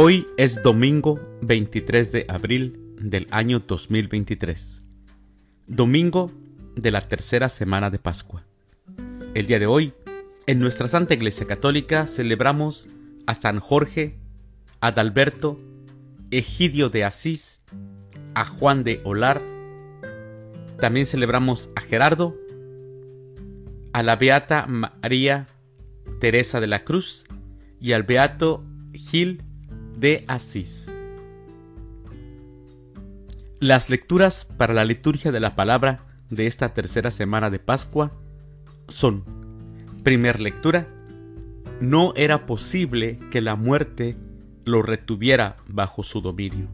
Hoy es domingo 23 de abril del año 2023, domingo de la tercera semana de Pascua. El día de hoy, en nuestra Santa Iglesia Católica celebramos a San Jorge, Adalberto, Egidio de Asís, a Juan de Olar, también celebramos a Gerardo, a la Beata María Teresa de la Cruz y al Beato Gil de Asís. Las lecturas para la liturgia de la palabra de esta tercera semana de Pascua son, primer lectura, no era posible que la muerte lo retuviera bajo su dominio.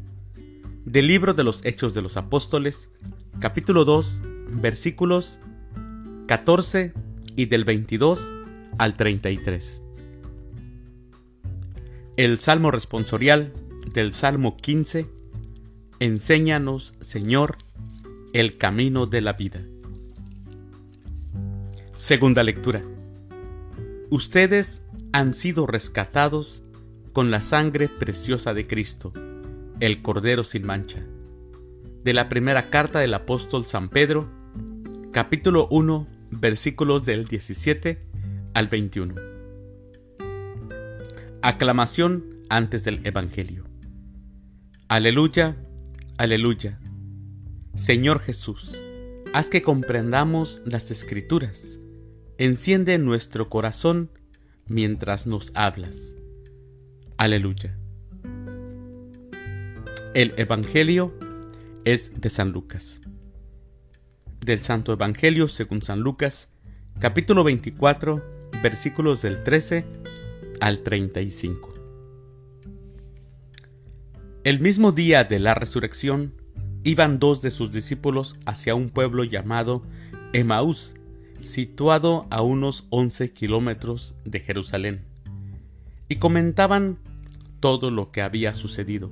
Del libro de los Hechos de los Apóstoles, capítulo 2, versículos 14 y del 22 al 33. El Salmo responsorial del Salmo 15 Enséñanos, Señor, el camino de la vida. Segunda lectura. Ustedes han sido rescatados con la sangre preciosa de Cristo, el Cordero sin mancha. De la primera carta del apóstol San Pedro, capítulo 1, versículos del 17 al 21. Aclamación antes del Evangelio. Aleluya, aleluya. Señor Jesús, haz que comprendamos las escrituras. Enciende nuestro corazón mientras nos hablas. Aleluya. El Evangelio es de San Lucas. Del Santo Evangelio según San Lucas, capítulo 24, versículos del 13 al 35. El mismo día de la resurrección, iban dos de sus discípulos hacia un pueblo llamado Emaús, situado a unos 11 kilómetros de Jerusalén, y comentaban todo lo que había sucedido.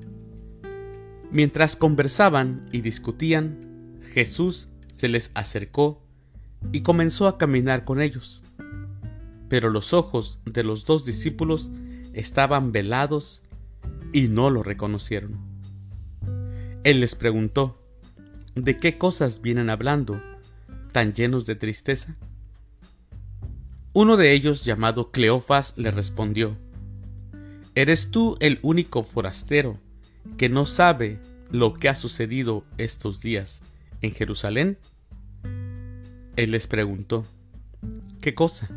Mientras conversaban y discutían, Jesús se les acercó y comenzó a caminar con ellos pero los ojos de los dos discípulos estaban velados y no lo reconocieron. Él les preguntó, ¿de qué cosas vienen hablando, tan llenos de tristeza? Uno de ellos, llamado Cleofas, le respondió, ¿Eres tú el único forastero que no sabe lo que ha sucedido estos días en Jerusalén? Él les preguntó, ¿qué cosa?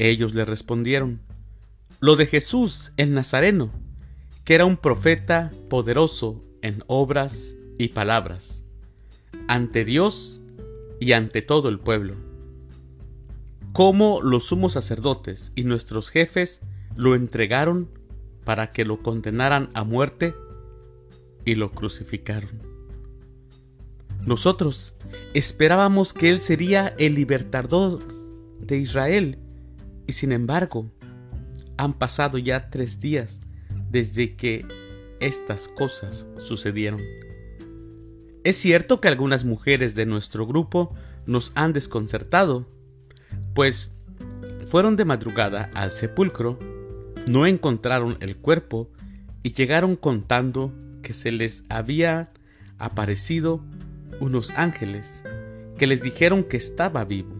Ellos le respondieron, lo de Jesús el Nazareno, que era un profeta poderoso en obras y palabras, ante Dios y ante todo el pueblo. Cómo los sumos sacerdotes y nuestros jefes lo entregaron para que lo condenaran a muerte y lo crucificaron. Nosotros esperábamos que Él sería el libertador de Israel y sin embargo, han pasado ya tres días desde que estas cosas sucedieron. Es cierto que algunas mujeres de nuestro grupo nos han desconcertado, pues fueron de madrugada al sepulcro, no encontraron el cuerpo y llegaron contando que se les había aparecido unos ángeles que les dijeron que estaba vivo.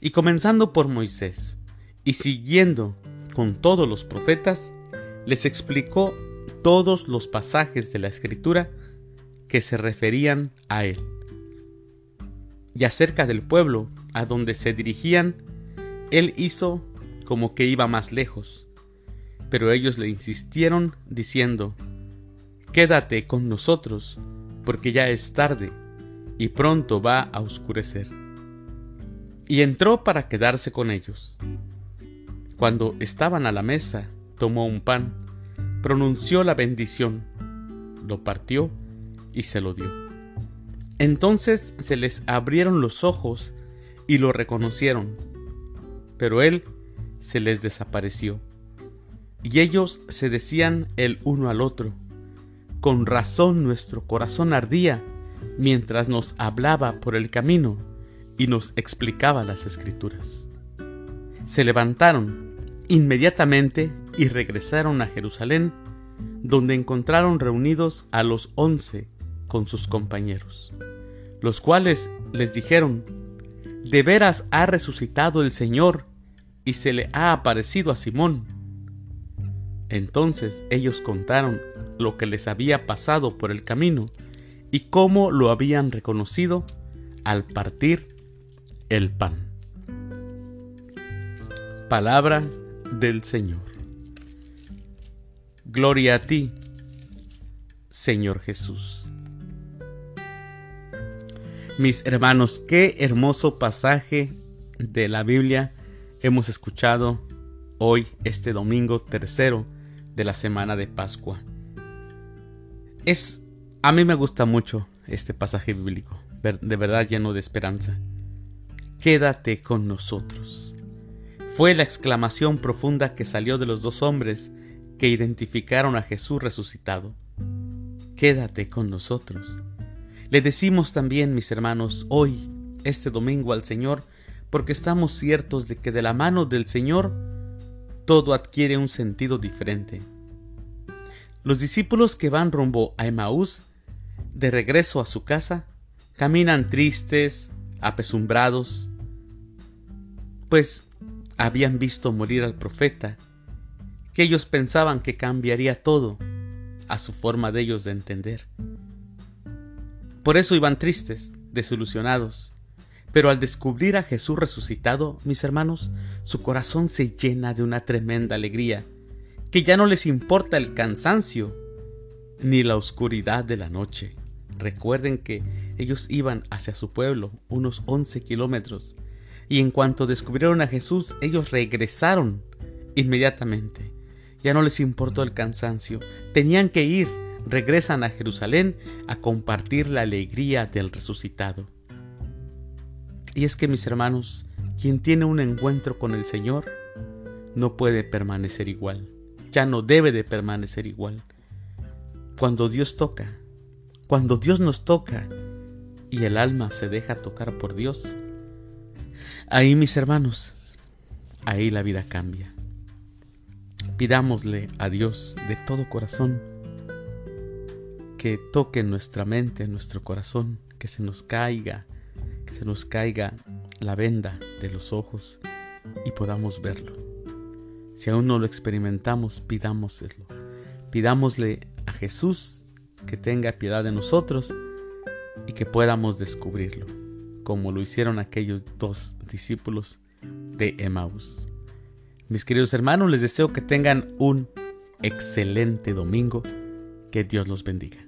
Y comenzando por Moisés, y siguiendo con todos los profetas, les explicó todos los pasajes de la escritura que se referían a él. Y acerca del pueblo a donde se dirigían, él hizo como que iba más lejos, pero ellos le insistieron diciendo, Quédate con nosotros, porque ya es tarde y pronto va a oscurecer y entró para quedarse con ellos. Cuando estaban a la mesa, tomó un pan, pronunció la bendición, lo partió y se lo dio. Entonces se les abrieron los ojos y lo reconocieron, pero él se les desapareció. Y ellos se decían el uno al otro, con razón nuestro corazón ardía mientras nos hablaba por el camino y nos explicaba las escrituras. Se levantaron inmediatamente y regresaron a Jerusalén, donde encontraron reunidos a los once con sus compañeros, los cuales les dijeron, De veras ha resucitado el Señor y se le ha aparecido a Simón. Entonces ellos contaron lo que les había pasado por el camino y cómo lo habían reconocido al partir el pan. Palabra del Señor. Gloria a ti, Señor Jesús. Mis hermanos, qué hermoso pasaje de la Biblia hemos escuchado hoy, este domingo tercero de la semana de Pascua. Es, a mí me gusta mucho este pasaje bíblico, de verdad lleno de esperanza. Quédate con nosotros. Fue la exclamación profunda que salió de los dos hombres que identificaron a Jesús resucitado. Quédate con nosotros. Le decimos también, mis hermanos, hoy, este domingo al Señor, porque estamos ciertos de que de la mano del Señor todo adquiere un sentido diferente. Los discípulos que van rumbo a Emaús, de regreso a su casa, caminan tristes, apesumbrados, pues habían visto morir al profeta, que ellos pensaban que cambiaría todo a su forma de ellos de entender. Por eso iban tristes, desilusionados, pero al descubrir a Jesús resucitado, mis hermanos, su corazón se llena de una tremenda alegría, que ya no les importa el cansancio ni la oscuridad de la noche. Recuerden que ellos iban hacia su pueblo, unos 11 kilómetros, y en cuanto descubrieron a Jesús, ellos regresaron inmediatamente. Ya no les importó el cansancio, tenían que ir, regresan a Jerusalén a compartir la alegría del resucitado. Y es que mis hermanos, quien tiene un encuentro con el Señor, no puede permanecer igual, ya no debe de permanecer igual. Cuando Dios toca, cuando Dios nos toca y el alma se deja tocar por Dios, ahí mis hermanos, ahí la vida cambia. Pidámosle a Dios de todo corazón que toque nuestra mente, nuestro corazón, que se nos caiga que se nos caiga la venda de los ojos y podamos verlo. Si aún no lo experimentamos, pidámoslo. Pidámosle a Jesús que tenga piedad de nosotros y que podamos descubrirlo, como lo hicieron aquellos dos discípulos de Emmaus. Mis queridos hermanos, les deseo que tengan un excelente domingo. Que Dios los bendiga.